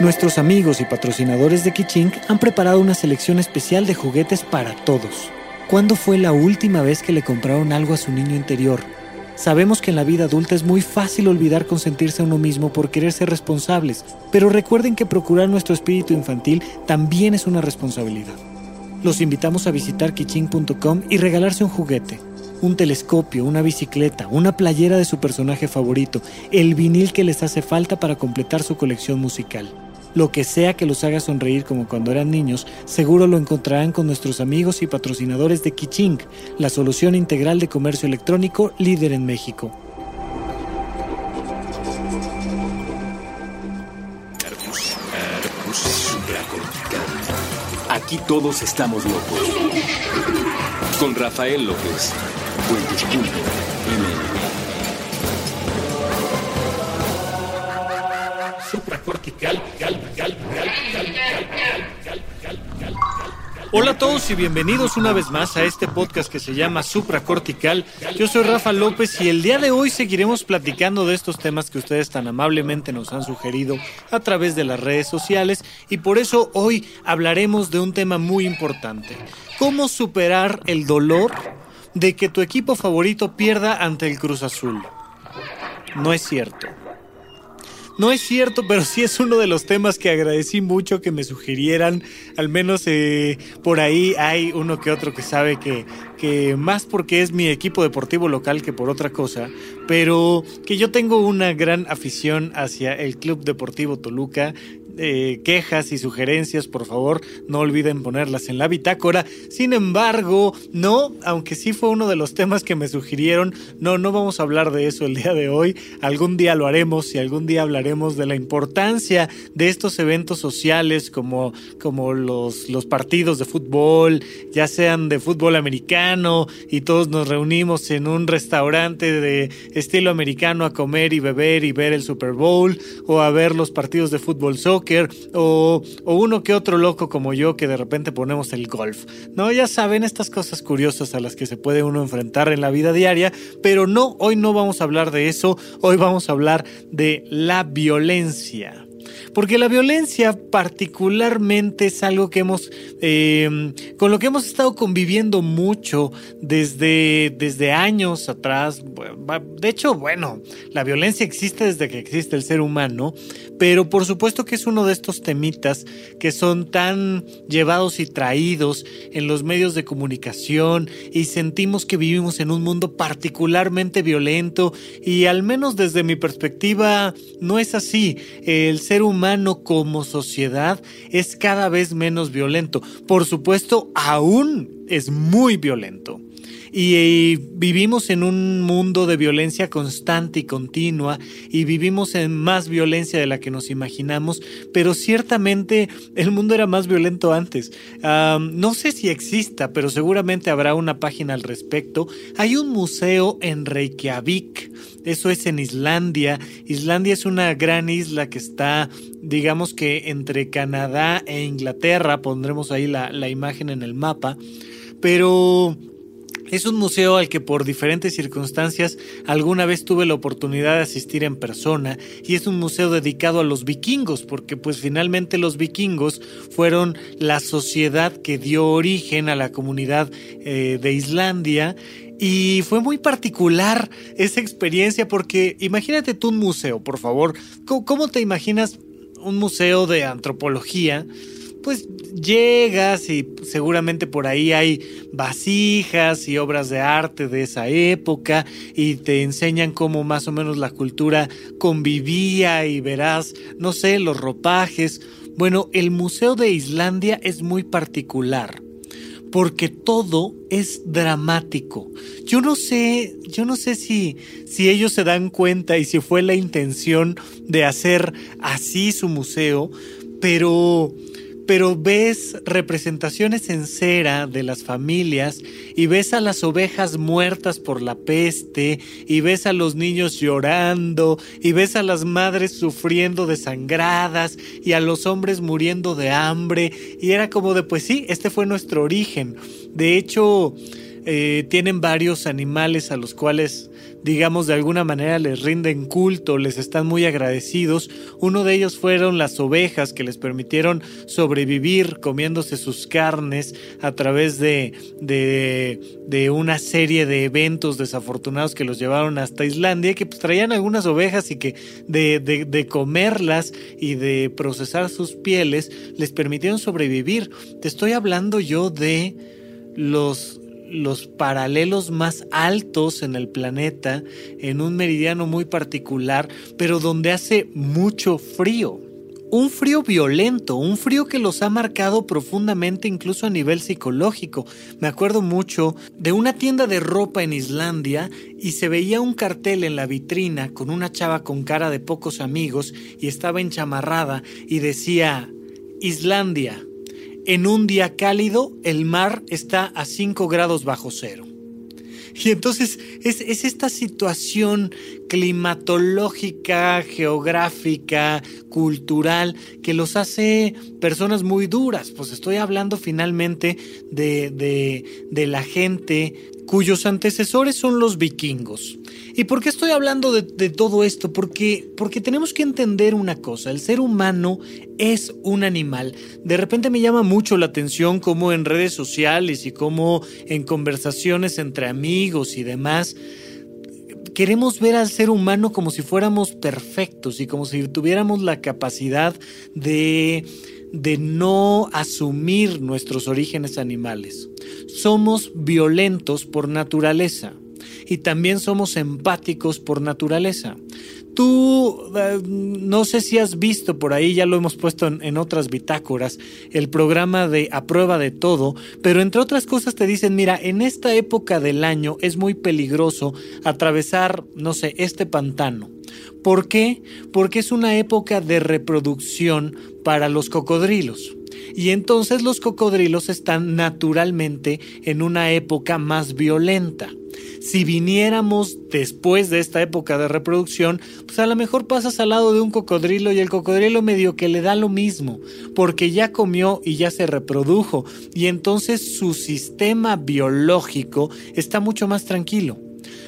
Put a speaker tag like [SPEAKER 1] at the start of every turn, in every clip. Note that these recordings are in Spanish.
[SPEAKER 1] Nuestros amigos y patrocinadores de Kichink han preparado una selección especial de juguetes para todos. ¿Cuándo fue la última vez que le compraron algo a su niño interior? Sabemos que en la vida adulta es muy fácil olvidar consentirse a uno mismo por querer ser responsables, pero recuerden que procurar nuestro espíritu infantil también es una responsabilidad. Los invitamos a visitar kiching.com y regalarse un juguete, un telescopio, una bicicleta, una playera de su personaje favorito, el vinil que les hace falta para completar su colección musical. Lo que sea que los haga sonreír como cuando eran niños, seguro lo encontrarán con nuestros amigos y patrocinadores de Kiching, la solución integral de comercio electrónico líder en México.
[SPEAKER 2] Aquí todos estamos locos. Con Rafael López.
[SPEAKER 1] Hola a todos y bienvenidos una vez más a este podcast que se llama Supracortical. Yo soy Rafa López y el día de hoy seguiremos platicando de estos temas que ustedes tan amablemente nos han sugerido a través de las redes sociales y por eso hoy hablaremos de un tema muy importante. ¿Cómo superar el dolor de que tu equipo favorito pierda ante el Cruz Azul? No es cierto. No es cierto, pero sí es uno de los temas que agradecí mucho que me sugirieran. Al menos eh, por ahí hay uno que otro que sabe que, que más porque es mi equipo deportivo local que por otra cosa, pero que yo tengo una gran afición hacia el Club Deportivo Toluca eh, quejas y sugerencias, por favor, no olviden ponerlas en la bitácora. Sin embargo, no, aunque sí fue uno de los temas que me sugirieron, no, no vamos a hablar de eso el día de hoy. Algún día lo haremos y algún día hablaremos de la importancia de estos eventos sociales como, como los, los partidos de fútbol, ya sean de fútbol americano y todos nos reunimos en un restaurante de estilo americano a comer y beber y ver el Super Bowl o a ver los partidos de fútbol soccer o, uno que otro loco como yo que de repente ponemos el golf. No, ya saben estas cosas curiosas a las que se puede uno enfrentar en la vida diaria, pero no, hoy no vamos a hablar de eso, hoy vamos a hablar de la violencia. Porque la violencia particularmente es algo que hemos, em, con lo que hemos estado conviviendo mucho desde, desde años atrás. De hecho, bueno, la violencia existe desde que existe el ser humano, pero por supuesto que es uno de estos temitas que son tan llevados y traídos en los medios de comunicación y sentimos que vivimos en un mundo particularmente violento y al menos desde mi perspectiva no es así. El ser humano como sociedad es cada vez menos violento. Por supuesto, aún es muy violento. Y, vivimos en un mundo de violencia constante y continua y vivimos en más violencia de la que nos imaginamos, pero ciertamente el mundo era más violento antes. no sé si exista, pero seguramente habrá una página al respecto. Hay un museo en Reykjavik, eso es en Islandia. Islandia es una gran isla que está, digamos que entre Canadá e Inglaterra, pondremos ahí la, la imagen en el mapa, pero es un museo al que por diferentes circunstancias alguna vez tuve la oportunidad de asistir en persona y es un museo dedicado a los vikingos porque pues finalmente los vikingos fueron la sociedad que dio origen a la comunidad eh, de Islandia y fue muy particular esa experiencia porque imagínate tú un museo, por favor, cómo te imaginas un museo de antropología? Pues llegas y seguramente por ahí hay vasijas y obras de arte de esa época y te enseñan cómo más o menos la cultura convivía y verás, no sé, los ropajes. Bueno, el Museo de Islandia es muy particular porque todo es dramático. Yo no sé, yo no sé si, si ellos se dan cuenta y si fue la intención de hacer así su museo, pero pero ves representaciones en cera de las familias y ves a las ovejas muertas por la peste y ves a los niños llorando y ves a las madres sufriendo desangradas y a los hombres muriendo de hambre y era como de pues sí, este fue nuestro origen. De hecho, eh, tienen varios animales a los cuales digamos, de alguna manera les rinden culto, les están muy agradecidos. Uno de ellos fueron las ovejas que les permitieron sobrevivir comiéndose sus carnes a través de, de, una serie de eventos desafortunados que los llevaron hasta Islandia, que pues, traían algunas ovejas y que de, de comerlas y de procesar sus pieles les permitieron sobrevivir. Te estoy hablando yo de los los paralelos más altos en el planeta, en un meridiano muy particular, pero donde hace mucho frío. Un frío violento, un frío que los ha marcado profundamente incluso a nivel psicológico. Me acuerdo mucho de una tienda de ropa en Islandia y se veía un cartel en la vitrina con una chava con cara de pocos amigos y estaba enchamarrada y decía Islandia, en un día cálido el mar está a 5 grados bajo cero. Y entonces es, esta situación climatológica, geográfica, cultural, que los hace personas muy duras. Pues estoy hablando finalmente de, la gente cuyos antecesores son los vikingos. ¿Y por qué estoy hablando de, todo esto? Porque, porque tenemos que entender una cosa, el ser humano es un animal. De repente me llama mucho la atención cómo en redes sociales y cómo en conversaciones entre amigos y demás, queremos ver al ser humano como si fuéramos perfectos y como si tuviéramos la capacidad de de no asumir nuestros orígenes animales. Somos violentos por naturaleza y también somos empáticos por naturaleza. Tú, eh, no sé si has visto por ahí, ya lo hemos puesto en, otras bitácoras, el programa de A prueba de todo, pero entre otras cosas te dicen, mira, en esta época del año es muy peligroso atravesar, no sé, este pantano. ¿Por qué? Porque es una época de reproducción para los cocodrilos. Y entonces los cocodrilos están naturalmente en una época más violenta. Si viniéramos después de esta época de reproducción, pues a lo mejor pasas al lado de un cocodrilo y el cocodrilo medio que le da lo mismo, porque ya comió y ya se reprodujo, y entonces su sistema biológico está mucho más tranquilo.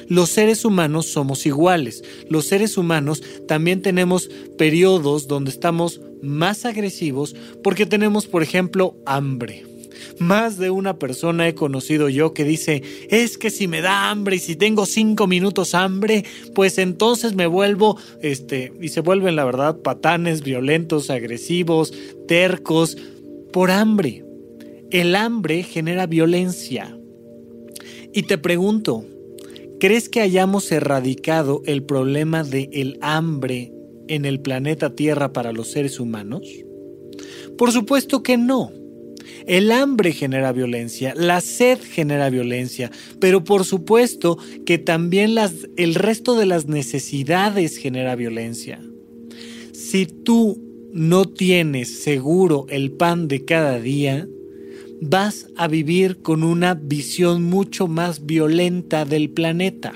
[SPEAKER 1] Los seres humanos somos iguales. Los seres humanos también tenemos periodos donde estamos más agresivos porque tenemos, por ejemplo, hambre. Más de una persona he conocido yo que dice, es que si me da hambre y si tengo cinco minutos hambre, pues entonces me vuelvo, este, y se vuelven la verdad patanes, violentos, agresivos, tercos, por hambre. El hambre genera violencia. Y te pregunto, ¿crees que hayamos erradicado el problema del el hambre en el planeta Tierra para los seres humanos? Por supuesto que no. El hambre genera violencia, la sed genera violencia, pero por supuesto que también las, el resto de las necesidades genera violencia. Si tú no tienes seguro el pan de cada día, vas a vivir con una visión mucho más violenta del planeta.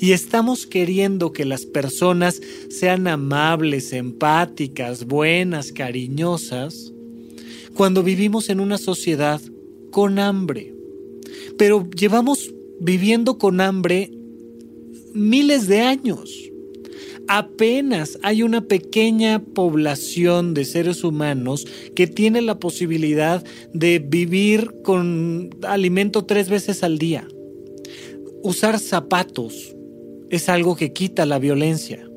[SPEAKER 1] Y estamos queriendo que las personas sean amables, empáticas, buenas, cariñosas, cuando vivimos en una sociedad con hambre. Pero llevamos viviendo con hambre miles de años. Apenas hay una pequeña población de seres humanos que tiene la posibilidad de vivir con alimento tres veces al día. Usar zapatos es algo que quita la violencia.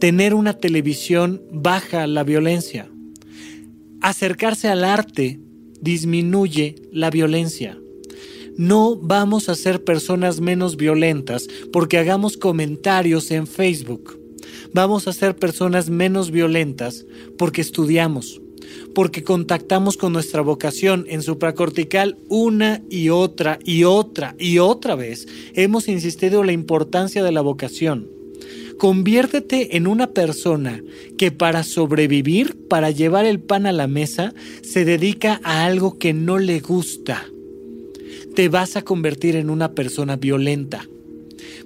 [SPEAKER 1] Tener una televisión baja la violencia acercarse al arte disminuye la violencia. No vamos a ser personas menos violentas porque hagamos comentarios en Facebook. Vamos a ser personas menos violentas porque estudiamos, porque contactamos con nuestra vocación en supracortical una y otra y otra y otra vez. Hemos insistido en la importancia de la vocación. Conviértete en una persona que para sobrevivir, para llevar el pan a la mesa, se dedica a algo que no le gusta. Te vas a convertir en una persona violenta.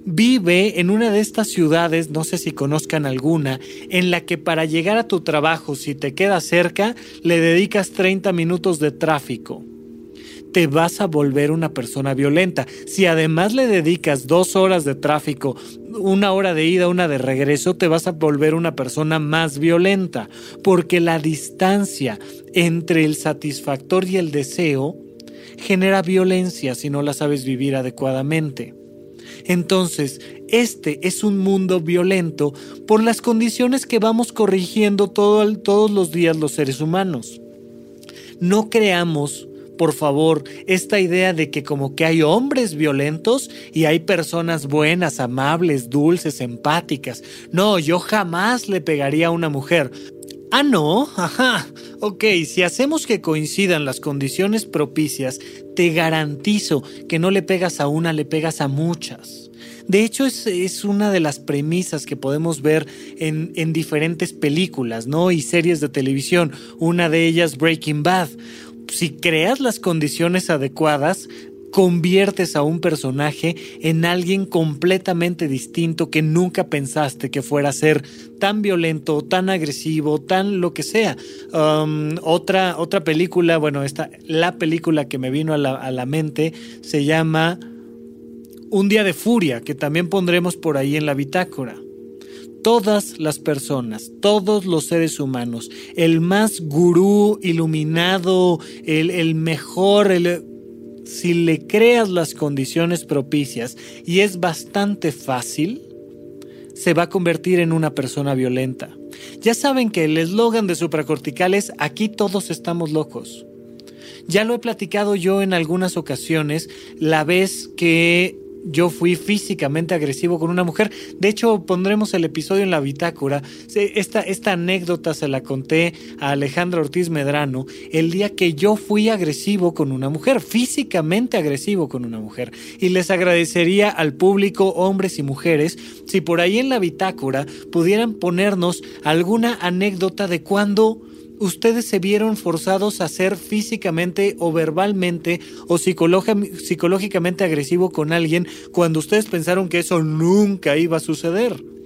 [SPEAKER 1] Vive en una de estas ciudades, no sé si conozcan alguna, en la que para llegar a tu trabajo, si te queda cerca, le dedicas 30 minutos de tráfico te vas a volver una persona violenta. Si además le dedicas dos horas de tráfico, una hora de ida, una de regreso, te vas a volver una persona más violenta, porque la distancia entre el satisfactor y el deseo genera violencia si no la sabes vivir adecuadamente. Entonces, este es un mundo violento por las condiciones que vamos corrigiendo todos los días los seres humanos. No creamos por favor, esta idea de que como que hay hombres violentos y hay personas buenas, amables, dulces, empáticas. No, yo jamás le pegaría a una mujer. Ah, no, ajá. Ok, si hacemos que coincidan las condiciones propicias, te garantizo que no le pegas a una, le pegas a muchas. De hecho, es, una de las premisas que podemos ver en, en diferentes películas, ¿no? Y series de televisión. Una de ellas, Breaking Bad si creas las condiciones adecuadas, conviertes a un personaje en alguien completamente distinto que nunca pensaste que fuera a ser tan violento, tan agresivo, tan lo que sea. Um, otra, otra película, bueno, esta, la película que me vino a la, a la mente se llama Un día de furia, que también pondremos por ahí en la bitácora todas las personas, todos los seres humanos, el más gurú, iluminado, el, mejor, si le creas las condiciones propicias y es bastante fácil, se va a convertir en una persona violenta. Ya saben que el eslogan de supracortical es aquí todos estamos locos. Ya lo he platicado yo en algunas ocasiones, la vez que yo fui físicamente agresivo con una mujer. De hecho, pondremos el episodio en la bitácora. Esta, esta anécdota se la conté a Alejandra Ortiz Medrano el día que yo fui agresivo con una mujer, físicamente agresivo con una mujer. Y les agradecería al público, hombres y mujeres, si por ahí en la bitácora pudieran ponernos alguna anécdota de cuando ustedes se vieron forzados a ser físicamente o verbalmente o psicológicamente agresivo con alguien cuando ustedes pensaron que eso nunca iba a suceder.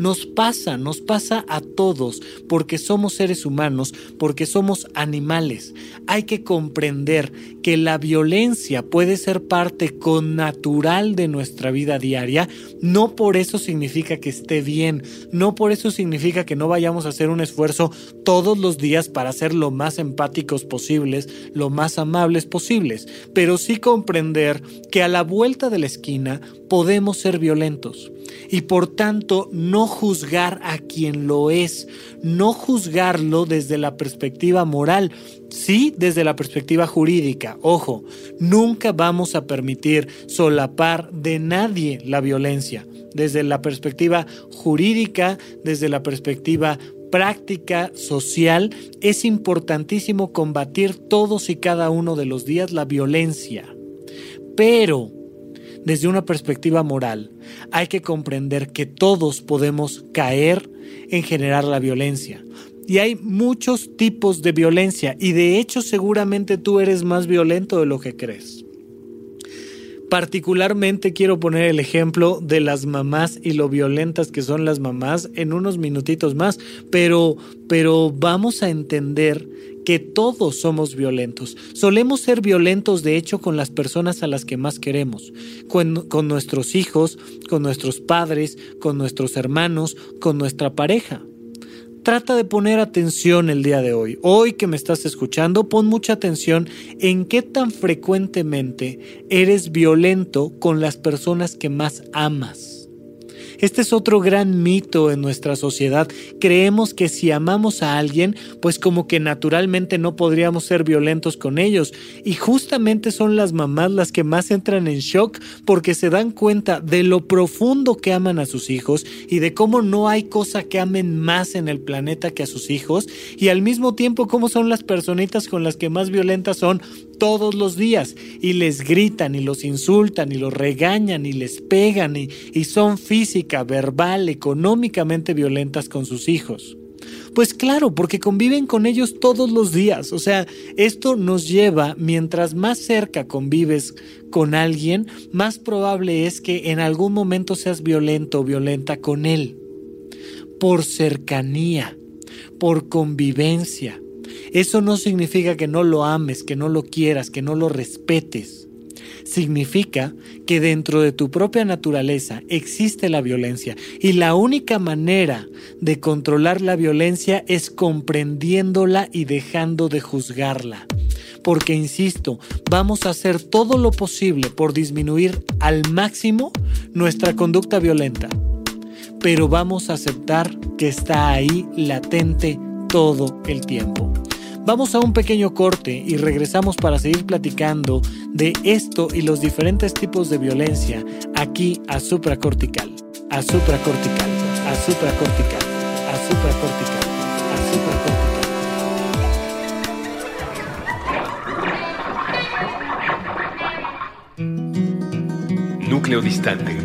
[SPEAKER 1] Nos pasa, nos pasa a todos, porque somos seres humanos, porque somos animales. Hay que comprender que la violencia puede ser parte connatural de nuestra vida diaria. No por eso significa que esté bien, no por eso significa que no vayamos a hacer un esfuerzo todos los días para ser lo más empáticos posibles, lo más amables posibles, pero sí comprender que a la vuelta de la esquina podemos ser violentos y por tanto no juzgar a quien lo es, no juzgarlo desde la perspectiva moral, sí desde la perspectiva jurídica. Ojo, nunca vamos a permitir solapar de nadie la violencia, desde la perspectiva jurídica, desde la perspectiva práctica social, es importantísimo combatir todos y cada uno de los días la violencia. Pero desde una perspectiva moral, hay que comprender que todos podemos caer en generar la violencia. Y hay muchos tipos de violencia y de hecho seguramente tú eres más violento de lo que crees. Particularmente quiero poner el ejemplo de las mamás y lo violentas que son las mamás en unos minutitos más, pero, pero vamos a entender que todos somos violentos. Solemos ser violentos de hecho con las personas a las que más queremos, con, nuestros hijos, con nuestros padres, con nuestros hermanos, con nuestra pareja. Trata de poner atención el día de hoy. Hoy que me estás escuchando, pon mucha atención en qué tan frecuentemente eres violento con las personas que más amas. Este es otro gran mito en nuestra sociedad. Creemos que si amamos a alguien, pues como que naturalmente no podríamos ser violentos con ellos. Y justamente son las mamás las que más entran en shock porque se dan cuenta de lo profundo que aman a sus hijos y de cómo no hay cosa que amen más en el planeta que a sus hijos y al mismo tiempo cómo son las personitas con las que más violentas son todos los días y les gritan y los insultan y los regañan y les pegan y, y son física, verbal, económicamente violentas con sus hijos. Pues claro, porque conviven con ellos todos los días. O sea, esto nos lleva, mientras más cerca convives con alguien, más probable es que en algún momento seas violento o violenta con él. Por cercanía, por convivencia, Eso no significa que no lo ames, que no lo quieras, que no lo respetes. Significa que dentro de tu propia naturaleza existe la violencia y la única manera de controlar la violencia es comprendiéndola y dejando de juzgarla porque, insisto, vamos a hacer todo lo posible por disminuir al máximo nuestra conducta violenta, pero vamos a aceptar que está ahí latente todo el tiempo. Vamos a un pequeño corte y regresamos para seguir platicando de esto y los diferentes tipos de violencia aquí a supracortical, a supracortical, a supracortical, a supracortical, a supracortical.
[SPEAKER 2] Núcleo distante.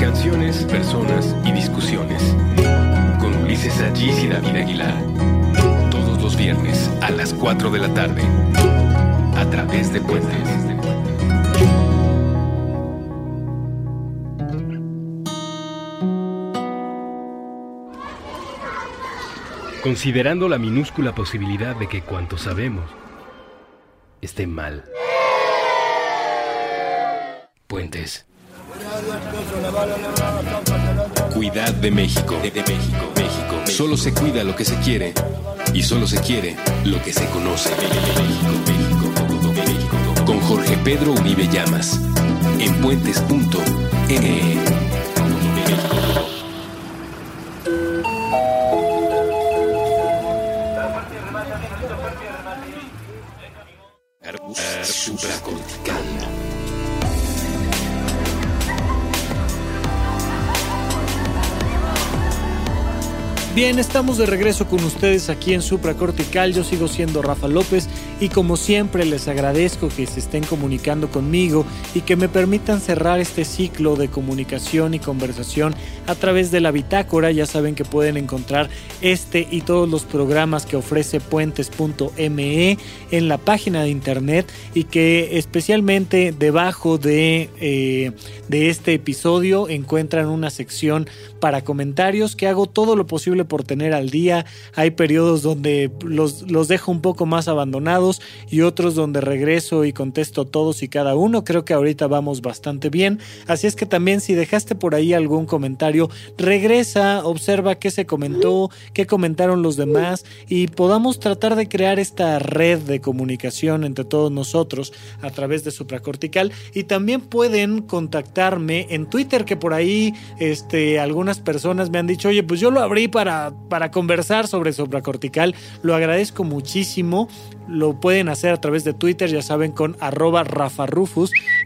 [SPEAKER 2] Canciones, personas y discusiones. Con Ulises Allís y David Aguilar. Los viernes a las 4 de la tarde. A través de Puentes. Considerando la minúscula posibilidad de que cuanto sabemos esté mal. Puentes. Cuidad de México. De, México, México. Solo se cuida lo que se quiere y solo se quiere lo que se conoce. Con Jorge Pedro Uribe Llamas. En puentes.me. Supracortical.
[SPEAKER 1] Bien, estamos de regreso con ustedes aquí en Supracortical. Yo sigo siendo Rafa López y como siempre les agradezco que se estén comunicando conmigo y que me permitan cerrar este ciclo de comunicación y conversación a través de la bitácora. Ya saben que pueden encontrar este y todos los programas que ofrece puentes.me en la página de internet y que especialmente debajo de, eh, de este episodio encuentran una sección para comentarios que hago todo lo posible por tener al día. Hay periodos donde los, los dejo un poco más abandonados y otros donde regreso y contesto todos y cada uno. Creo que ahorita vamos bastante bien. Así es que también si dejaste por ahí algún comentario, regresa, observa qué se comentó, qué comentaron los demás y podamos tratar de crear esta red de comunicación entre todos nosotros a través de supracortical y también pueden contactarme en Twitter que por ahí este algunas personas me han dicho, oye, pues yo lo abrí para, para conversar sobre supracortical. Lo agradezco muchísimo. Lo pueden hacer a través de Twitter, ya saben, con arroba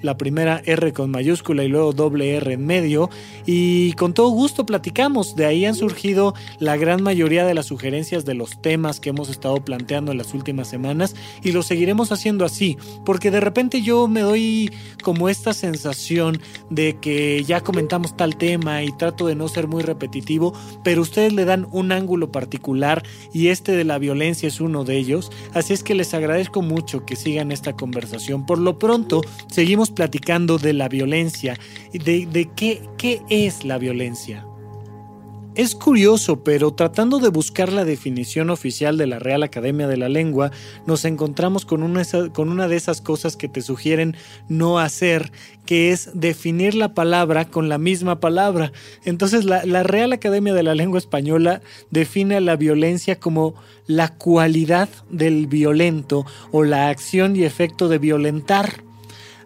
[SPEAKER 1] la primera R con mayúscula y luego doble R en medio. Y con todo gusto platicamos. De ahí han surgido la gran mayoría de las sugerencias de los temas que hemos estado planteando en las últimas semanas y lo seguiremos haciendo así, porque de repente yo me doy como esta sensación de que ya comentamos tal tema y trato de no ser muy repetitivo, pero ustedes le dan un ángulo particular y este de la violencia es uno de ellos. Así es que les agradezco mucho que sigan esta conversación. Por lo pronto, seguimos platicando de la violencia de, de qué, qué es la violencia. Es curioso, pero tratando de buscar la definición oficial de la Real Academia de la Lengua, nos encontramos con una, de esas cosas que te sugieren no hacer, que es definir la palabra con la misma palabra. Entonces, la, la Real Academia de la Lengua Española define la violencia como la cualidad del violento o la acción y efecto de violentar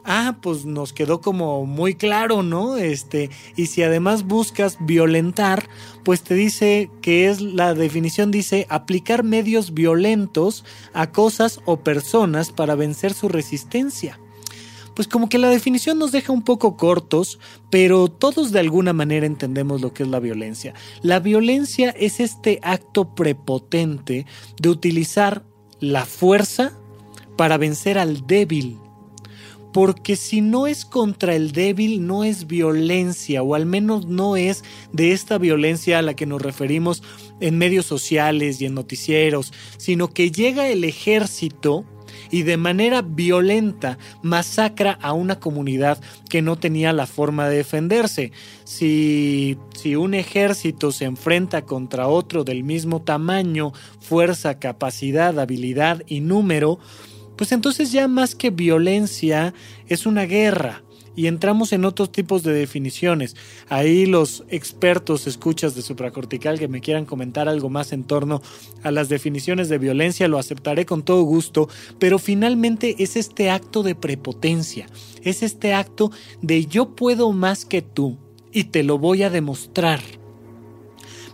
[SPEAKER 1] ah, pues nos quedó como muy claro, ¿no? Este, y si además buscas violentar, pues te dice que es la definición dice aplicar medios violentos a cosas o personas para vencer su resistencia. Pues como que la definición nos deja un poco cortos, pero todos de alguna manera entendemos lo que es la violencia. La violencia es este acto prepotente de utilizar la fuerza para vencer al débil porque si no es contra el débil, no es violencia, o al menos no es de esta violencia a la que nos referimos en medios sociales y en noticieros, sino que llega el ejército y de manera violenta masacra a una comunidad que no tenía la forma de defenderse. Si, si un ejército se enfrenta contra otro del mismo tamaño, fuerza, capacidad, habilidad y número, pues entonces ya más que violencia es una guerra y entramos en otros tipos de definiciones. Ahí los expertos escuchas de supracortical que me quieran comentar algo más en torno a las definiciones de violencia lo aceptaré con todo gusto, pero finalmente es este acto de prepotencia, es este acto de yo puedo más que tú y te lo voy a demostrar.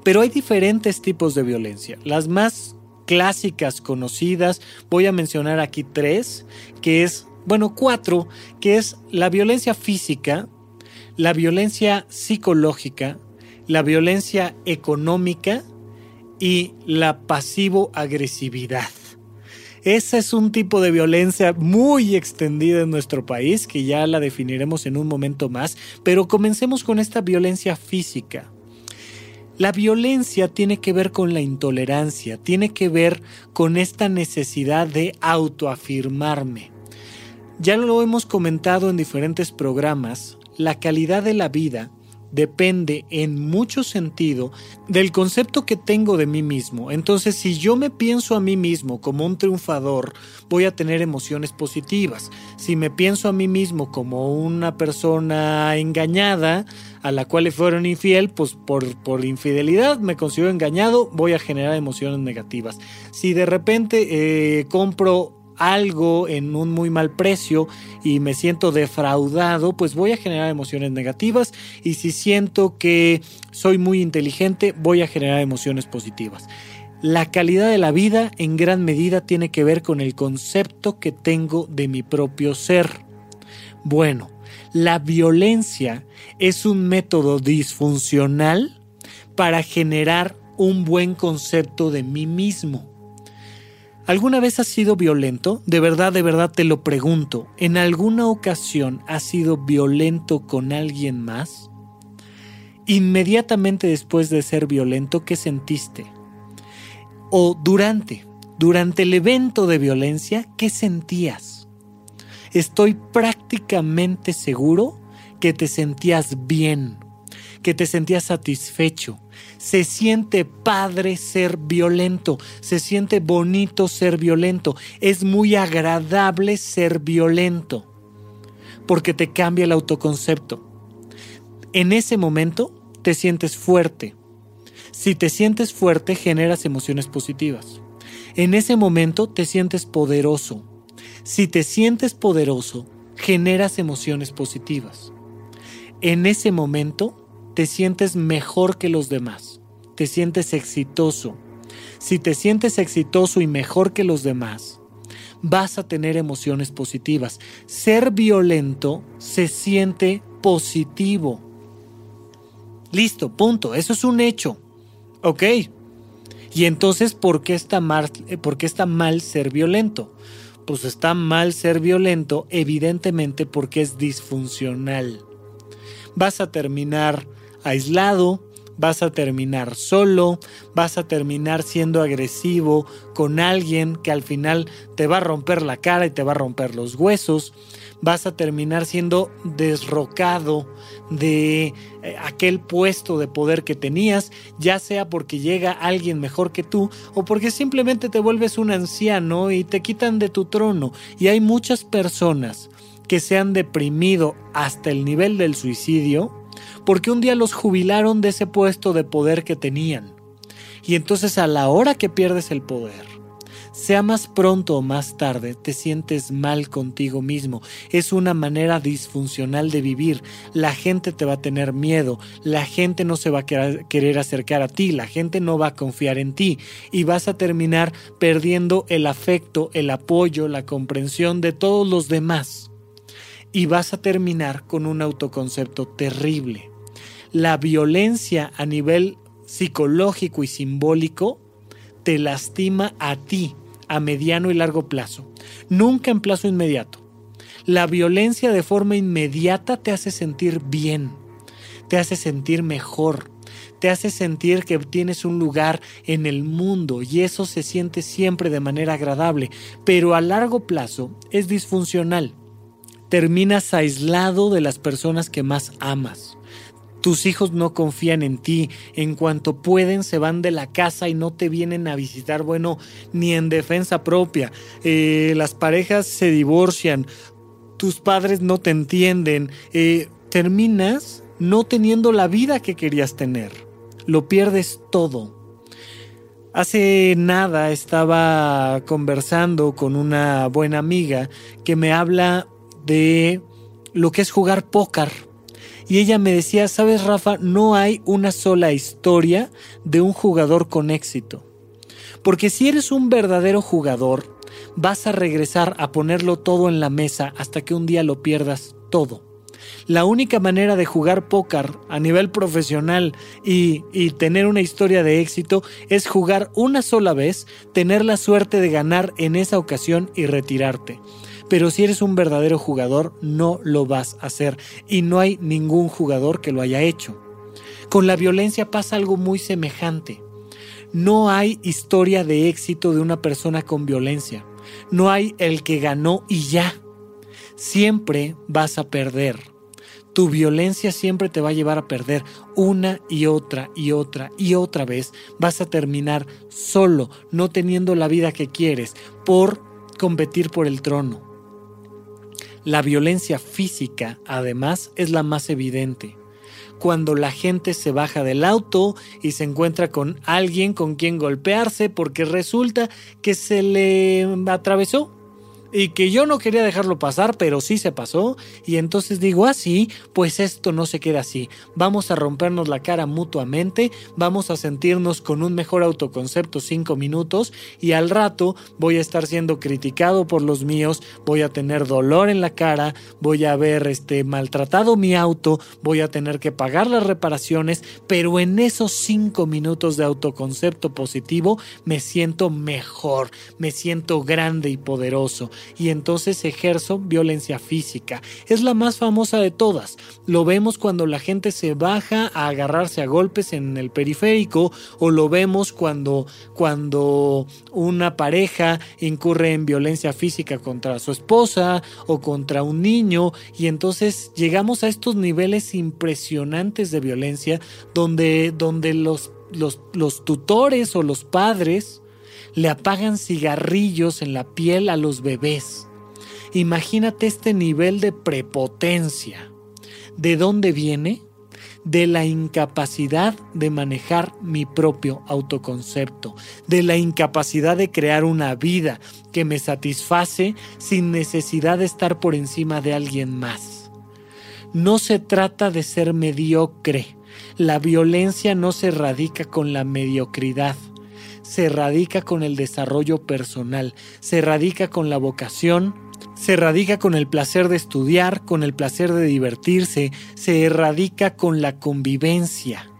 [SPEAKER 1] Pero hay diferentes tipos de violencia. Las más clásicas conocidas, voy a mencionar aquí tres, que es bueno, cuatro, que es la violencia física, la violencia psicológica, la violencia económica y la pasivo-agresividad. Ese es un tipo de violencia muy extendida en nuestro país, que ya la definiremos en un momento más, pero comencemos con esta violencia física. La violencia tiene que ver con la intolerancia, tiene que ver con esta necesidad de autoafirmarme. Ya lo hemos comentado en diferentes programas, la calidad de la vida depende en mucho sentido del concepto que tengo de mí mismo. Entonces, si yo me pienso a mí mismo como un triunfador, voy a tener emociones positivas. Si me pienso a mí mismo como una persona engañada, a la cual le fueron infiel, pues por, por infidelidad me considero engañado, voy a generar emociones negativas. Si de repente eh, compro algo en un muy mal precio y me siento defraudado, pues voy a generar emociones negativas y si siento que soy muy inteligente, voy a generar emociones positivas. La calidad de la vida en gran medida tiene que ver con el concepto que tengo de mi propio ser. Bueno, la violencia es un método disfuncional para generar un buen concepto de mí mismo. ¿Alguna vez has sido violento? De verdad, de verdad te lo pregunto. ¿En alguna ocasión has sido violento con alguien más? Inmediatamente después de ser violento, ¿qué sentiste? O durante, durante el evento de violencia, ¿qué sentías? Estoy prácticamente seguro que te sentías bien, que te sentías satisfecho, se siente padre ser violento, se siente bonito ser violento, es muy agradable ser violento, porque te cambia el autoconcepto. En ese momento te sientes fuerte. Si te sientes fuerte, generas emociones positivas. En ese momento te sientes poderoso. Si te sientes poderoso, generas emociones positivas. En ese momento te sientes mejor que los demás, te sientes exitoso. Si te sientes exitoso y mejor que los demás, vas a tener emociones positivas. Ser violento se siente positivo. Listo, punto. Eso es un hecho. ¿Ok? Y entonces, ¿por qué está mal, por qué está mal ser violento? Pues está mal ser violento, evidentemente, porque es disfuncional. Vas a terminar aislado, vas a terminar solo, vas a terminar siendo agresivo con alguien que al final te va a romper la cara y te va a romper los huesos, vas a terminar siendo desrocado de eh, aquel puesto de poder que tenías, ya sea porque llega alguien mejor que tú o porque simplemente te vuelves un anciano y te quitan de tu trono. Y hay muchas personas que se han deprimido hasta el nivel del suicidio porque un día los jubilaron de ese puesto de poder que tenían. Y entonces a la hora que pierdes el poder, sea más pronto o más tarde, te sientes mal contigo mismo. Es una manera disfuncional de vivir. La gente te va a tener miedo, la gente no se va a querer acercar a ti, la gente no va a confiar en ti y vas a terminar perdiendo el afecto, el apoyo, la comprensión de todos los demás. Y vas a terminar con un autoconcepto terrible la violencia a nivel psicológico y simbólico te lastima a ti a mediano y largo plazo, nunca en plazo inmediato. La violencia de forma inmediata te hace sentir bien, te hace sentir mejor, te hace sentir que tienes un lugar en el mundo y eso se siente siempre de manera agradable, pero a largo plazo es disfuncional. Terminas aislado de las personas que más amas. Tus hijos no confían en ti, en cuanto pueden se van de la casa y no te vienen a visitar, bueno, ni en defensa propia. Eh, las parejas se divorcian, tus padres no te entienden, eh, terminas no teniendo la vida que querías tener. Lo pierdes todo. Hace nada estaba conversando con una buena amiga que me habla de lo que es jugar póker. Y ella me decía, sabes Rafa, no hay una sola historia de un jugador con éxito. Porque si eres un verdadero jugador, vas a regresar a ponerlo todo en la mesa hasta que un día lo pierdas todo. La única manera de jugar póker a nivel profesional y, y, tener una historia de éxito es jugar una sola vez, tener la suerte de ganar en esa ocasión y retirarte. Pero si eres un verdadero jugador, no lo vas a hacer y no hay ningún jugador que lo haya hecho. Con la violencia pasa algo muy semejante. No hay historia de éxito de una persona con violencia. No hay el que ganó y ya. Siempre vas a perder. Tu violencia siempre te va a llevar a perder una y otra y otra y otra vez. Vas a terminar solo, no teniendo la vida que quieres, por competir por el trono. La violencia física, además, es la más evidente. Cuando la gente se baja del auto y se encuentra con alguien con quien golpearse porque resulta que se le atravesó y que yo no quería dejarlo pasar, pero sí se pasó, y entonces digo, así, ah, pues esto no se queda así, vamos a rompernos la cara mutuamente, vamos a sentirnos con un mejor autoconcepto cinco minutos, y al rato voy a estar siendo criticado por los míos, voy a tener dolor en la cara, voy a haber este, maltratado mi auto, voy a tener que pagar las reparaciones, pero en esos cinco minutos de autoconcepto positivo me siento mejor, me siento grande y poderoso y entonces ejerzo violencia física. Es la más famosa de todas. Lo vemos cuando la gente se baja a agarrarse a golpes en el periférico o lo vemos cuando, cuando una pareja incurre en violencia física contra su esposa o contra un niño y entonces llegamos a estos niveles impresionantes de violencia donde, donde los, los, los tutores o los padres le apagan cigarrillos en la piel a los bebés. Imagínate este nivel de prepotencia. ¿De dónde viene? De la incapacidad de manejar mi propio autoconcepto, de la incapacidad de crear una vida que me satisface sin necesidad de estar por encima de alguien más. No se trata de ser mediocre. La violencia no se radica con la mediocridad se radica con el desarrollo personal, se radica con la vocación, se radica con el placer de estudiar, con el placer de divertirse, se erradica con la convivencia.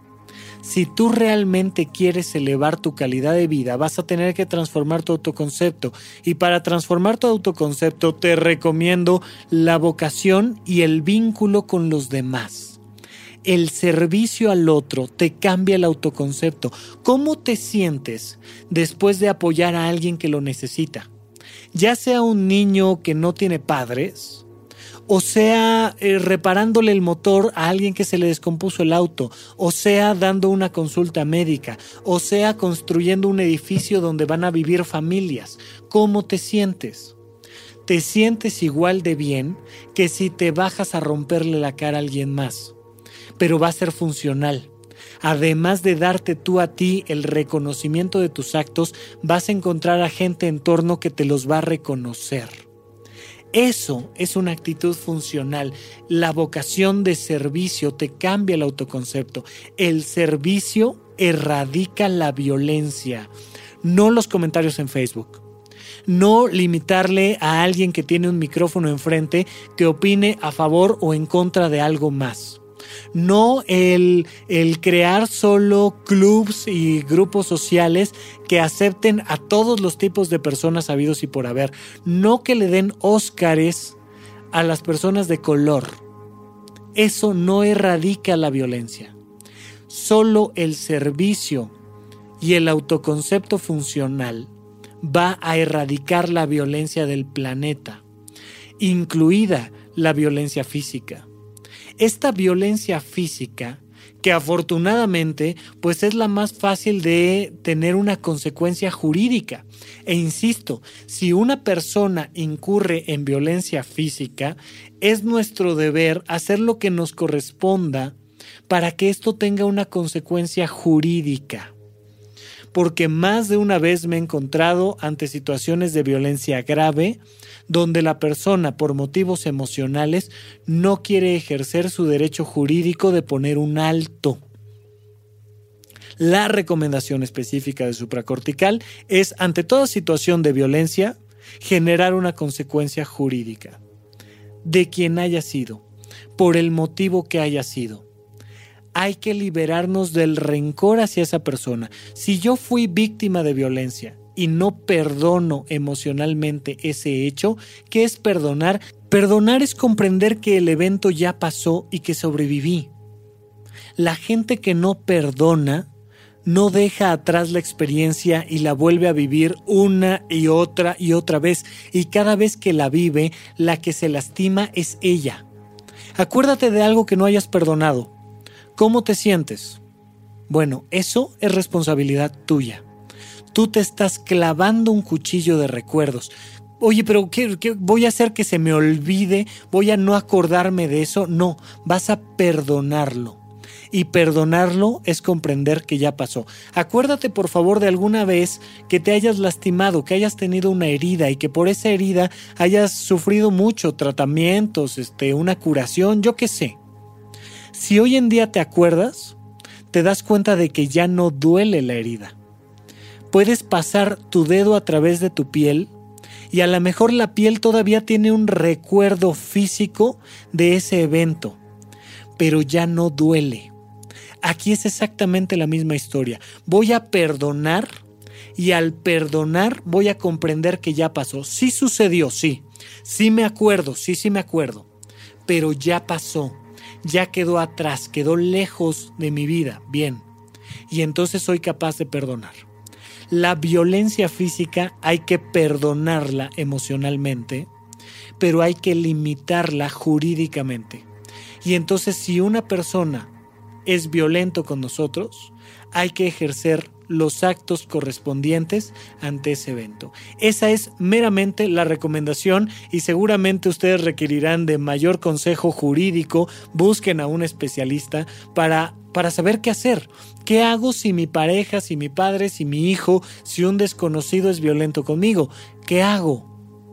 [SPEAKER 1] Si tú realmente quieres elevar tu calidad de vida, vas a tener que transformar tu autoconcepto. Y para transformar tu autoconcepto te recomiendo la vocación y el vínculo con los demás el servicio al otro te cambia el autoconcepto. ¿Cómo te sientes después de apoyar a alguien que lo necesita? Ya sea un niño que no tiene padres, o sea eh, reparándole el motor a alguien que se le descompuso el auto, o sea dando una consulta médica, o sea construyendo un edificio donde van a vivir familias. ¿Cómo te sientes? Te sientes igual de bien que si te bajas a romperle la cara a alguien más pero va a ser funcional. Además de darte tú a ti el reconocimiento de tus actos, vas a encontrar a gente en torno que te los va a reconocer. Eso es una actitud funcional. La vocación de servicio te cambia el autoconcepto. El servicio erradica la violencia, no los comentarios en Facebook. No limitarle a alguien que tiene un micrófono enfrente que opine a favor o en contra de algo más no el, crear solo clubs y grupos sociales que acepten a todos los tipos de personas habidos y por haber, no que le den Óscares a las personas de color. Eso no erradica la violencia. solo el servicio y el autoconcepto funcional va a erradicar la violencia del planeta, incluida la violencia física. Esta violencia física, que afortunadamente pues es la más fácil de tener una consecuencia jurídica. E insisto, si una persona incurre en violencia física, es nuestro deber hacer lo que nos corresponda para que esto tenga una consecuencia jurídica porque más de una vez me he encontrado ante situaciones de violencia grave donde la persona por motivos emocionales no quiere ejercer su derecho jurídico de poner un alto. La recomendación específica de supracortical es, ante toda situación de violencia, generar una consecuencia jurídica de quien haya sido, por el motivo que haya sido hay que liberarnos del rencor hacia esa persona. Si yo fui víctima de violencia y no perdono emocionalmente ese hecho, ¿qué es perdonar? Perdonar es comprender que el evento ya pasó y que sobreviví. La gente que no perdona no deja atrás la experiencia y la vuelve a vivir una y otra y otra vez, y cada vez que la vive, la que se lastima es ella. Acuérdate de algo que no hayas perdonado. ¿Cómo te sientes? Bueno, eso es responsabilidad tuya. Tú te estás clavando un cuchillo de recuerdos. Oye, pero ¿qué, voy a hacer que se me olvide? ¿Voy a no acordarme de eso? No, vas a perdonarlo. Y perdonarlo es comprender que ya pasó. Acuérdate por favor de alguna vez que te hayas lastimado, que hayas tenido una herida y que por esa herida hayas sufrido mucho, tratamientos, este, una curación, yo qué sé. Si hoy en día te acuerdas, te das cuenta de que ya no duele la herida. Puedes pasar tu dedo a través de tu piel y a lo mejor la piel todavía tiene un recuerdo físico de ese evento, pero ya no duele. Aquí es exactamente la misma historia. Voy a perdonar y al perdonar voy a comprender que ya pasó. Sí sucedió, sí. Sí me acuerdo, sí, sí me acuerdo. Pero ya pasó ya quedó atrás, quedó lejos de mi vida, bien, y entonces soy capaz de perdonar. La violencia física hay que perdonarla emocionalmente, pero hay que limitarla jurídicamente. Y entonces si una persona es violento con nosotros, hay que ejercer los actos correspondientes ante ese evento. Esa es meramente la recomendación y seguramente ustedes requerirán de mayor consejo jurídico, busquen a un especialista para para saber qué hacer. ¿Qué hago si mi pareja, si mi padre, si mi hijo, si un desconocido es violento conmigo? ¿Qué hago?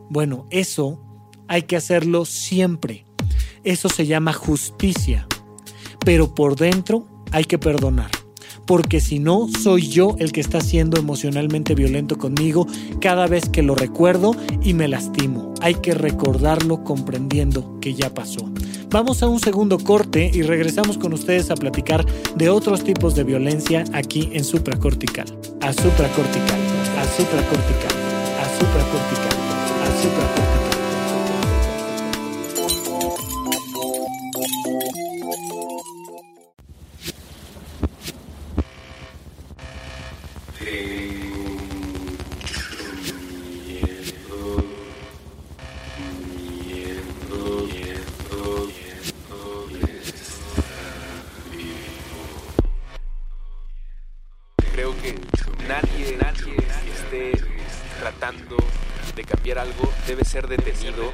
[SPEAKER 1] Bueno, eso hay que hacerlo siempre. Eso se llama justicia. Pero por dentro hay que perdonar porque si no, soy yo el que está siendo emocionalmente violento conmigo cada vez que lo recuerdo y me lastimo. Hay que recordarlo comprendiendo que ya pasó. Vamos a un segundo corte y regresamos con ustedes a platicar de otros tipos de violencia aquí en supracortical. A supracortical, a supracortical, a supracortical, a supracortical.
[SPEAKER 3] ser detenido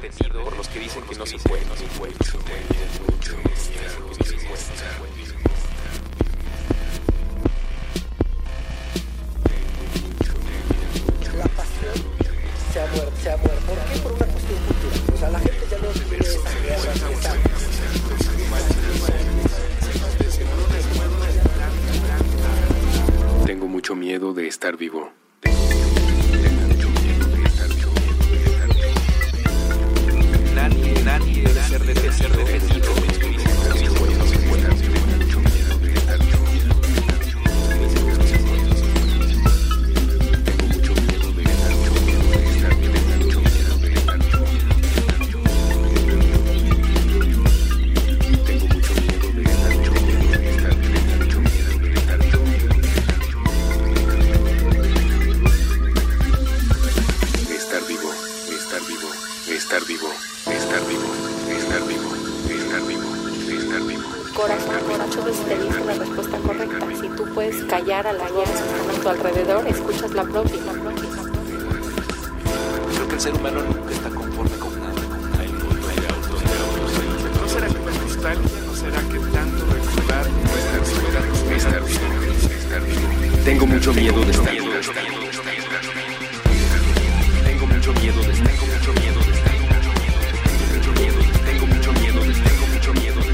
[SPEAKER 3] ser humano nunca está conforme con nada.
[SPEAKER 4] ¿No será que la nostalgia? ¿No será que tanto recordar no
[SPEAKER 2] Estar vivo, estar. Tengo mucho miedo de estar vivo. Tengo mucho miedo de estar Tengo mucho miedo de estar Tengo mucho miedo de Tengo mucho miedo de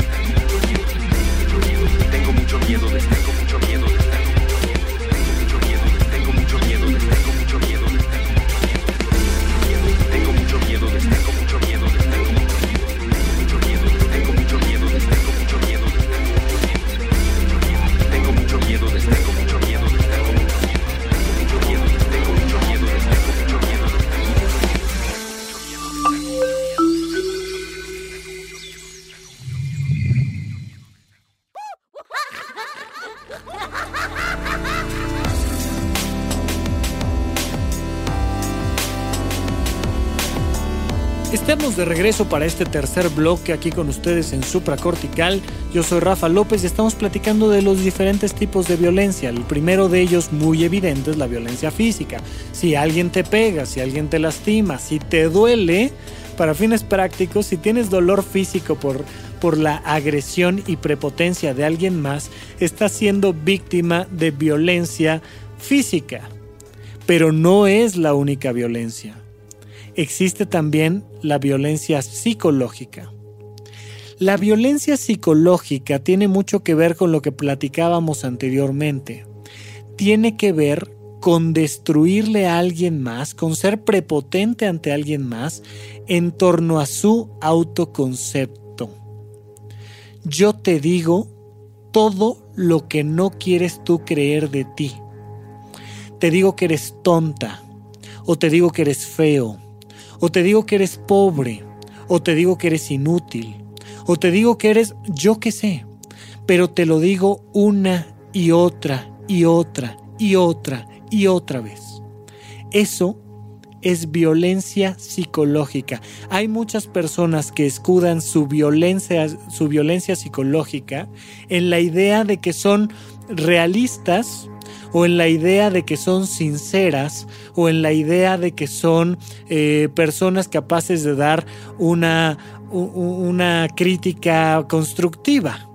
[SPEAKER 2] Tengo mucho miedo de Tengo de
[SPEAKER 1] regreso para este tercer bloque aquí con ustedes en Supracortical. Yo soy Rafa López y estamos platicando de los diferentes tipos de violencia. El primero de ellos muy evidente es la violencia física. Si alguien te pega, si alguien te lastima, si te duele, para fines prácticos, si tienes dolor físico por, por la agresión y prepotencia de alguien más, estás siendo víctima de violencia física. Pero no es la única violencia existe también la violencia psicológica. La violencia psicológica tiene mucho que ver con lo que platicábamos anteriormente. Tiene que ver con destruirle a alguien más, con ser prepotente ante alguien más en torno a su autoconcepto. Yo te digo todo lo que no quieres tú creer de ti. Te digo que eres tonta, o te digo que eres feo, o te digo que eres pobre, o te digo que eres inútil, o te digo que eres yo qué sé, pero te lo digo una y otra y otra y otra y otra vez. Eso es violencia psicológica. Hay muchas personas que escudan su violencia, su violencia psicológica en la idea de que son realistas o en la idea de que son sinceras o en la idea de que son eh, personas capaces de dar una, una crítica constructiva.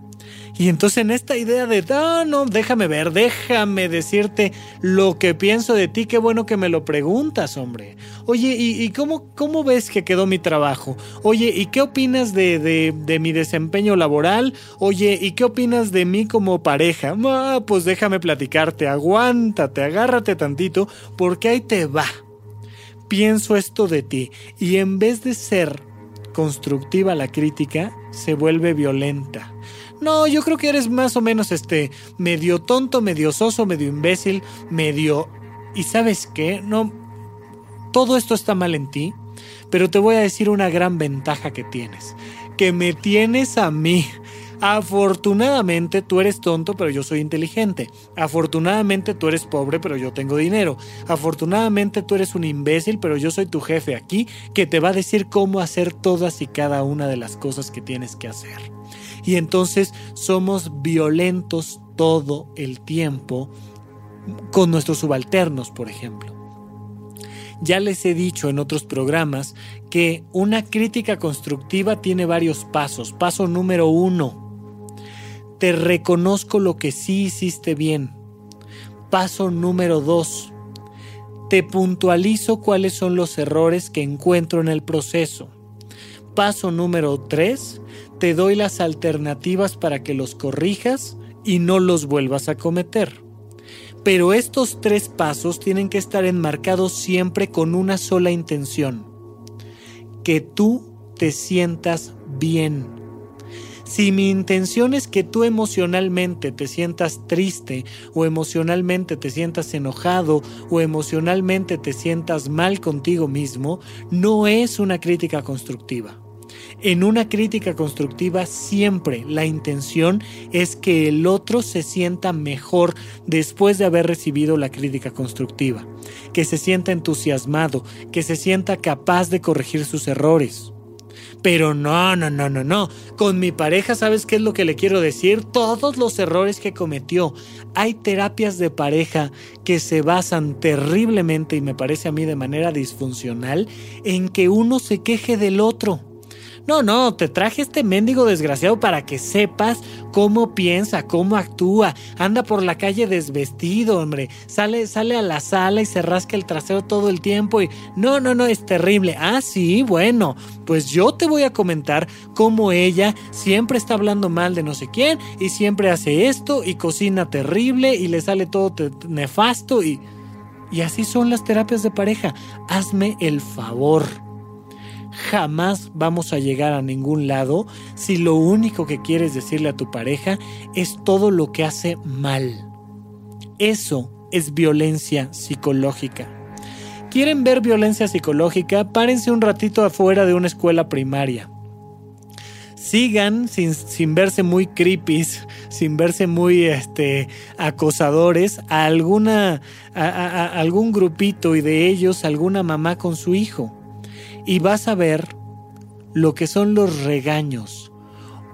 [SPEAKER 1] Y entonces en esta idea de, ah, no, déjame ver, déjame decirte lo que pienso de ti, qué bueno que me lo preguntas, hombre. Oye, ¿y, cómo, cómo ves que quedó mi trabajo? Oye, ¿y qué opinas de, de, mi desempeño laboral? Oye, ¿y qué opinas de mí como pareja? Ah, pues déjame platicarte, aguántate, agárrate tantito, porque ahí te va. Pienso esto de ti, y en vez de ser constructiva la crítica, se vuelve violenta. No, yo creo que eres más o menos este medio tonto, medio soso, medio imbécil, medio... ¿Y sabes qué? No, todo esto está mal en ti, pero te voy a decir una gran ventaja que tienes. Que me tienes a mí. Afortunadamente tú eres tonto, pero yo soy inteligente. Afortunadamente tú eres pobre, pero yo tengo dinero. Afortunadamente tú eres un imbécil, pero yo soy tu jefe aquí, que te va a decir cómo hacer todas y cada una de las cosas que tienes que hacer y entonces somos violentos todo el tiempo con nuestros subalternos, por ejemplo. Ya les he dicho en otros programas que una crítica constructiva tiene varios pasos. Paso número uno, te reconozco lo que sí hiciste bien. Paso número dos, te puntualizo cuáles son los errores que encuentro en el proceso. Paso número tres, te doy las alternativas para que los corrijas y no los vuelvas a cometer. Pero estos tres pasos tienen que estar enmarcados siempre con una sola intención, que tú te sientas bien. Si mi intención es que tú emocionalmente te sientas triste o emocionalmente te sientas enojado o emocionalmente te sientas mal contigo mismo, no es una crítica constructiva. En una crítica constructiva siempre la intención es que el otro se sienta mejor después de haber recibido la crítica constructiva, que se sienta entusiasmado, que se sienta capaz de corregir sus errores. Pero no, no, no, no, no. Con mi pareja, ¿sabes qué es lo que le quiero decir? Todos los errores que cometió. Hay terapias de pareja que se basan terriblemente, y me parece a mí de manera disfuncional, en que uno se queje del otro. No, no, te traje este mendigo desgraciado para que sepas cómo piensa, cómo actúa. Anda por la calle desvestido, hombre. Sale, sale a la sala y se rasca el trasero todo el tiempo y no, no, no, es terrible. Ah, sí, bueno, pues yo te voy a comentar cómo ella siempre está hablando mal de no sé quién y siempre hace esto y cocina terrible y le sale todo nefasto y... Y así son las terapias de pareja. Hazme el favor jamás vamos a llegar a ningún lado si lo único que quieres decirle a tu pareja es todo lo que hace mal. Eso es violencia psicológica. ¿Quieren ver violencia psicológica? Párense un ratito afuera de una escuela primaria. Sigan sin, verse muy creepy, sin verse muy este, acosadores, a, alguna, a algún grupito y de ellos alguna mamá con su hijo y vas a ver lo que son los regaños.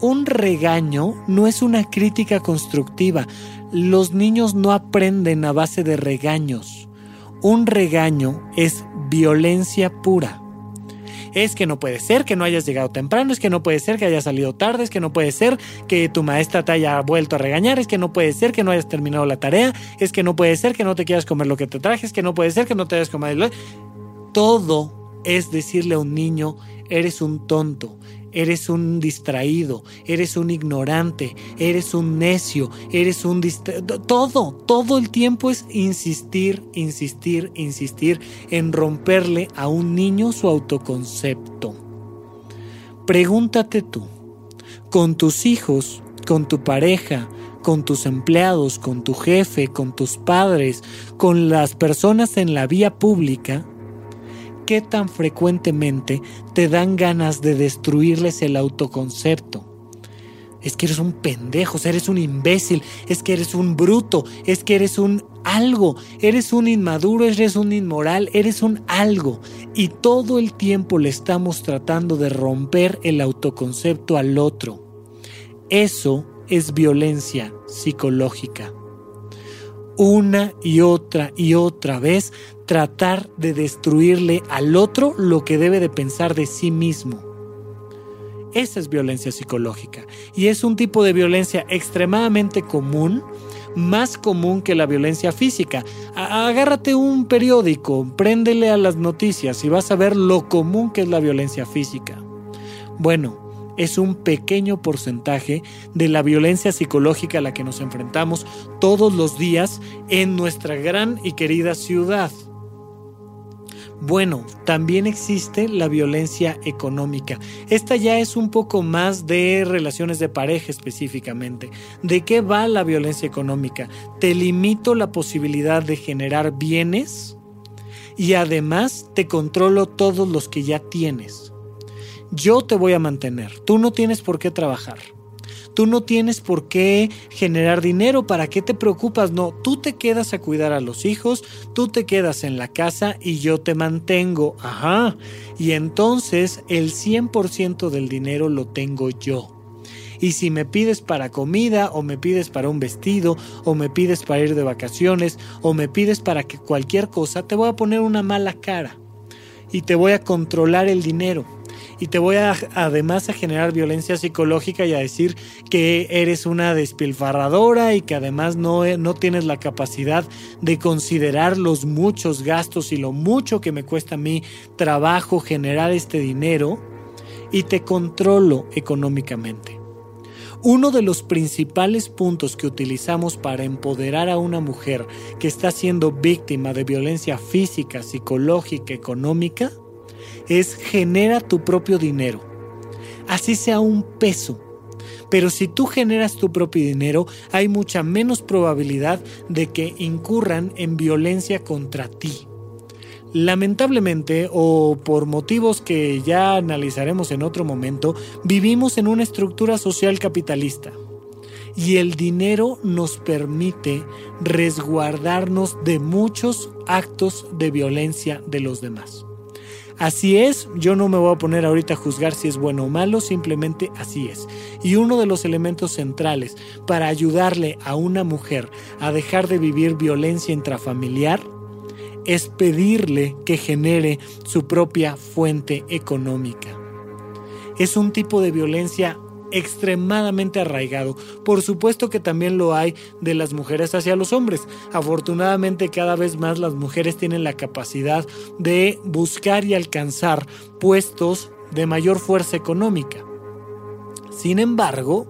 [SPEAKER 1] Un regaño no es una crítica constructiva. Los niños no aprenden a base de regaños. Un regaño es violencia pura. Es que no puede ser que no hayas llegado temprano, es que no puede ser que hayas salido tarde, es que no puede ser que tu maestra te haya vuelto a regañar, es que no puede ser que no hayas terminado la tarea, es que no puede ser que no te quieras comer lo que te traje, es que no puede ser que no te hayas comido. Todo es decirle a un niño, eres un tonto, eres un distraído, eres un ignorante, eres un necio, eres un todo, todo el tiempo es insistir, insistir, insistir en romperle a un niño su autoconcepto. Pregúntate tú, con tus hijos, con tu pareja, con tus empleados, con tu jefe, con tus padres, con las personas en la vía pública, qué tan frecuentemente te dan ganas de destruirles el autoconcepto. Es que eres un pendejo, eres un imbécil, es que eres un bruto, es que eres un algo, eres un inmaduro, eres un inmoral, eres un algo. Y todo el tiempo le estamos tratando de romper el autoconcepto al otro. Eso es violencia psicológica. Una y otra y otra vez tratar de destruirle al otro lo que debe de pensar de sí mismo. Esa es violencia psicológica y es un tipo de violencia extremadamente común, más común que la violencia física. agárrate un periódico, préndele a las noticias y vas a ver lo común que es la violencia física. Bueno, es un pequeño porcentaje de la violencia psicológica a la que nos enfrentamos todos los días en nuestra gran y querida ciudad. Bueno, también existe la violencia económica. Esta ya es un poco más de relaciones de pareja específicamente. ¿De qué va la violencia económica? Te limito la posibilidad de generar bienes y además te controlo todos los que ya tienes. Yo te voy a mantener, tú no tienes por qué trabajar. Tú no tienes por qué generar dinero, ¿para qué te preocupas? No, tú te quedas a cuidar a los hijos, tú te quedas en la casa y yo te mantengo. Ajá. Y entonces el 100% del dinero lo tengo yo. Y si me pides para comida o me pides para un vestido o me pides para ir de vacaciones o me pides para que cualquier cosa, te voy a poner una mala cara y te voy a controlar el dinero y te voy a además a generar violencia psicológica y a decir que eres una despilfarradora y que además no, no tienes la capacidad de considerar los muchos gastos y lo mucho que me cuesta a mí trabajo generar este dinero y te controlo económicamente. Uno de los principales puntos que utilizamos para empoderar a una mujer que está siendo víctima de violencia física, psicológica, económica, es genera tu propio dinero. Así sea un peso. Pero si tú generas tu propio dinero, hay mucha menos probabilidad de que incurran en violencia contra ti. Lamentablemente, o por motivos que ya analizaremos en otro momento, vivimos en una estructura social capitalista. Y el dinero nos permite resguardarnos de muchos actos de violencia de los demás. Así es, yo no me voy a poner ahorita a juzgar si es bueno o malo, simplemente así es. Y uno de los elementos centrales para ayudarle a una mujer a dejar de vivir violencia intrafamiliar es pedirle que genere su propia fuente económica. Es un tipo de violencia extremadamente arraigado. Por supuesto que también lo hay de las mujeres hacia los hombres. Afortunadamente cada vez más las mujeres tienen la capacidad de buscar y alcanzar puestos de mayor fuerza económica. Sin embargo,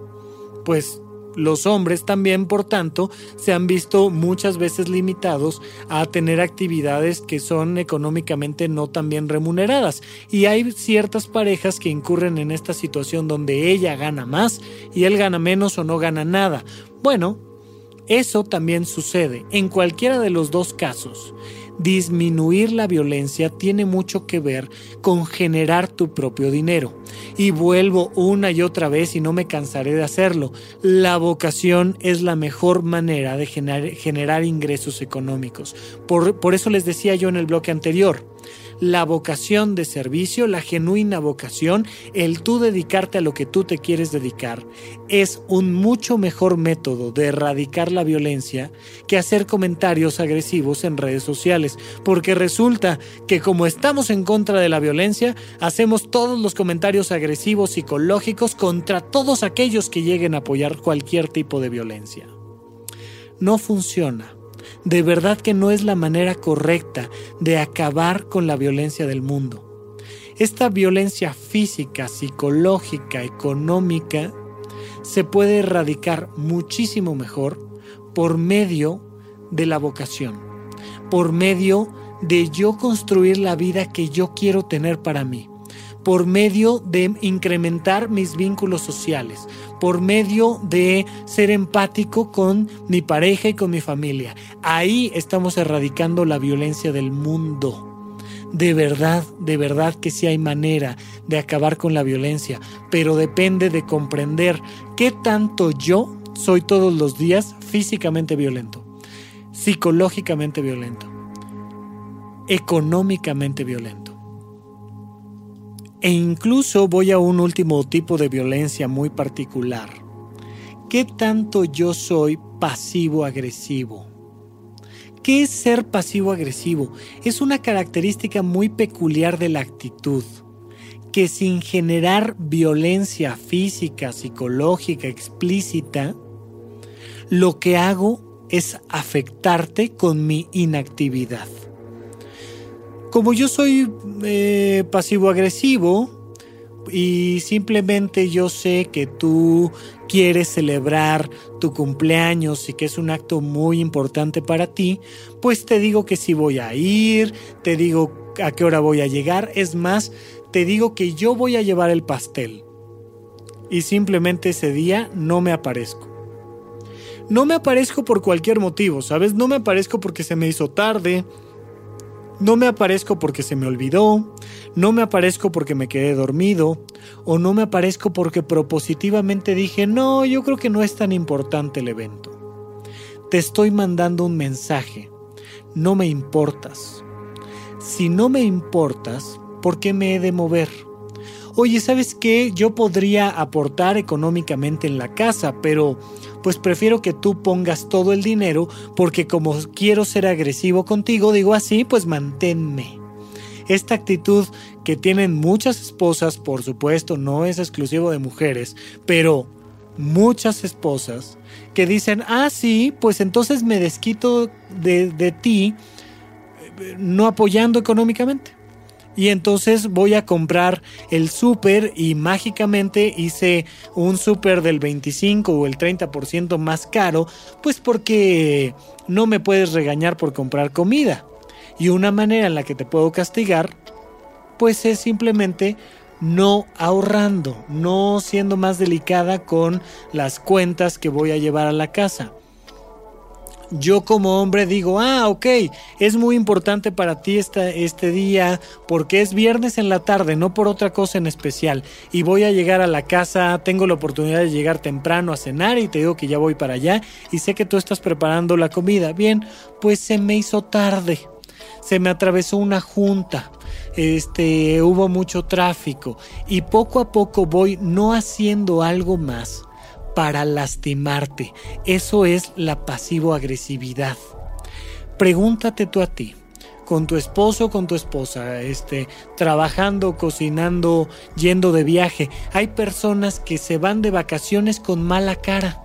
[SPEAKER 1] pues los hombres también, por tanto, se han visto muchas veces limitados a tener actividades que son económicamente no tan bien remuneradas. Y hay ciertas parejas que incurren en esta situación donde ella gana más y él gana menos o no gana nada. Bueno, eso también sucede en cualquiera de los dos casos disminuir la violencia tiene mucho que ver con generar tu propio dinero. Y vuelvo una y otra vez y no me cansaré de hacerlo. La vocación es la mejor manera de generar, ingresos económicos. Por, por eso les decía yo en el bloque anterior, la vocación de servicio, la genuina vocación, el tú dedicarte a lo que tú te quieres dedicar, es un mucho mejor método de erradicar la violencia que hacer comentarios agresivos en redes sociales, porque resulta que como estamos en contra de la violencia, hacemos todos los comentarios agresivos psicológicos contra todos aquellos que lleguen a apoyar cualquier tipo de violencia. No funciona de verdad que no es la manera correcta de acabar con la violencia del mundo. Esta violencia física, psicológica, económica, se puede erradicar muchísimo mejor por medio de la vocación, por medio de yo construir la vida que yo quiero tener para mí por medio de incrementar mis vínculos sociales, por medio de ser empático con mi pareja y con mi familia. Ahí estamos erradicando la violencia del mundo. De verdad, de verdad que sí hay manera de acabar con la violencia, pero depende de comprender qué tanto yo soy todos los días físicamente violento, psicológicamente violento, económicamente violento. E incluso voy a un último tipo de violencia muy particular. ¿Qué tanto yo soy pasivo-agresivo? ¿Qué es ser pasivo-agresivo? Es una característica muy peculiar de la actitud, que sin generar violencia física, psicológica, explícita, lo que hago es afectarte con mi inactividad como yo soy eh, pasivo-agresivo y simplemente yo sé que tú quieres celebrar tu cumpleaños y que es un acto muy importante para ti, pues te digo que si voy a ir, te digo a qué hora voy a llegar, es más, te digo que yo voy a llevar el pastel. Y simplemente ese día no me aparezco. No me aparezco por cualquier motivo, ¿sabes? No me aparezco porque se me hizo tarde, no me aparezco porque se me olvidó, no me aparezco porque me quedé dormido, o no me aparezco porque propositivamente dije, no, yo creo que no es tan importante el evento. Te estoy mandando un mensaje, no me importas. Si no me importas, ¿por qué me he de mover? Oye, ¿sabes qué? Yo podría aportar económicamente en la casa, pero pues prefiero que tú pongas todo el dinero porque como quiero ser agresivo contigo, digo así, pues manténme. Esta actitud que tienen muchas esposas, por supuesto, no es exclusivo de mujeres, pero muchas esposas que dicen, ah, sí, pues entonces me desquito de, de ti eh, no apoyando económicamente y entonces voy a comprar el súper y mágicamente hice un súper del 25 o el 30% más caro, pues porque no me puedes regañar por comprar comida. Y una manera en la que te puedo castigar, pues es simplemente no ahorrando, no siendo más delicada con las cuentas que voy a llevar a la casa yo como hombre digo, ah, ok, es muy importante para ti este día porque es viernes en la tarde, no por otra cosa en especial. Y voy a llegar a la casa, tengo la oportunidad de llegar temprano a cenar y te digo que ya voy para allá y sé que tú estás preparando la comida. Bien, pues se me hizo tarde, se me atravesó una junta. este, hubo mucho tráfico y poco a poco voy no haciendo algo más para lastimarte. Eso es la pasivo-agresividad. Pregúntate tú a ti, con tu esposo, con tu esposa, este, trabajando, cocinando, yendo de viaje. Hay personas que se van de vacaciones con mala cara.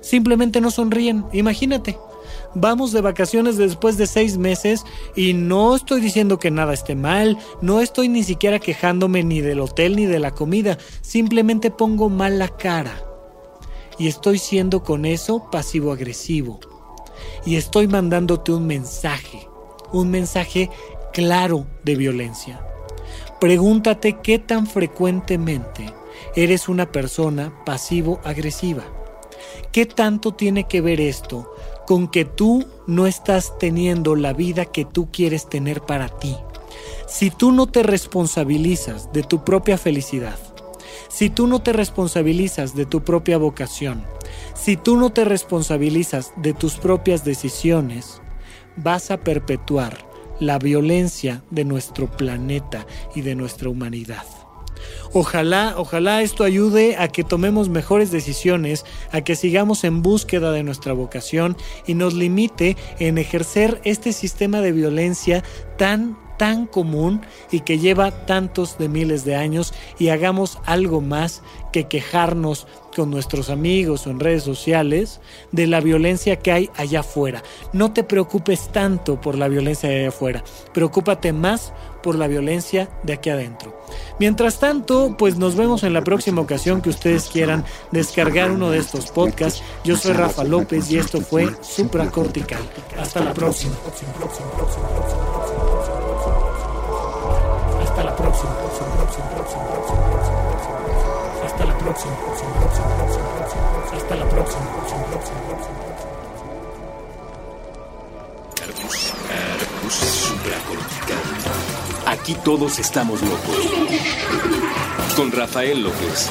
[SPEAKER 1] Simplemente no sonríen. Imagínate. Vamos de vacaciones después de seis meses y no estoy diciendo que nada esté mal, no estoy ni siquiera quejándome ni del hotel ni de la comida, simplemente pongo mala cara. Y estoy siendo con eso pasivo-agresivo. Y estoy mandándote un mensaje un mensaje claro de violencia. Pregúntate qué tan frecuentemente eres una persona pasivo-agresiva. ¿Qué tanto tiene que ver esto con que tú no estás teniendo la vida que tú quieres tener para ti? Si tú no te responsabilizas de tu propia felicidad, si tú no te responsabilizas de tu propia vocación, si tú no te responsabilizas de tus propias decisiones, vas a perpetuar la violencia de nuestro planeta y de nuestra humanidad. Ojalá, ojalá esto ayude a que tomemos mejores decisiones, a que sigamos en búsqueda de nuestra vocación y nos limite en ejercer este sistema de violencia tan tan común y que lleva tantos de miles de años y hagamos algo más que quejarnos con nuestros amigos o en redes sociales de la violencia que hay allá afuera. No te preocupes tanto por la violencia de allá afuera, preocúpate más por la violencia de aquí adentro. Mientras tanto, pues nos vemos en la próxima ocasión que ustedes quieran descargar uno de estos podcasts. Yo soy Rafa López y esto fue Supracortical. Hasta la próxima. Hasta la próxima. Hasta la próxima.
[SPEAKER 2] Aquí todos estamos locos. Con Rafael López.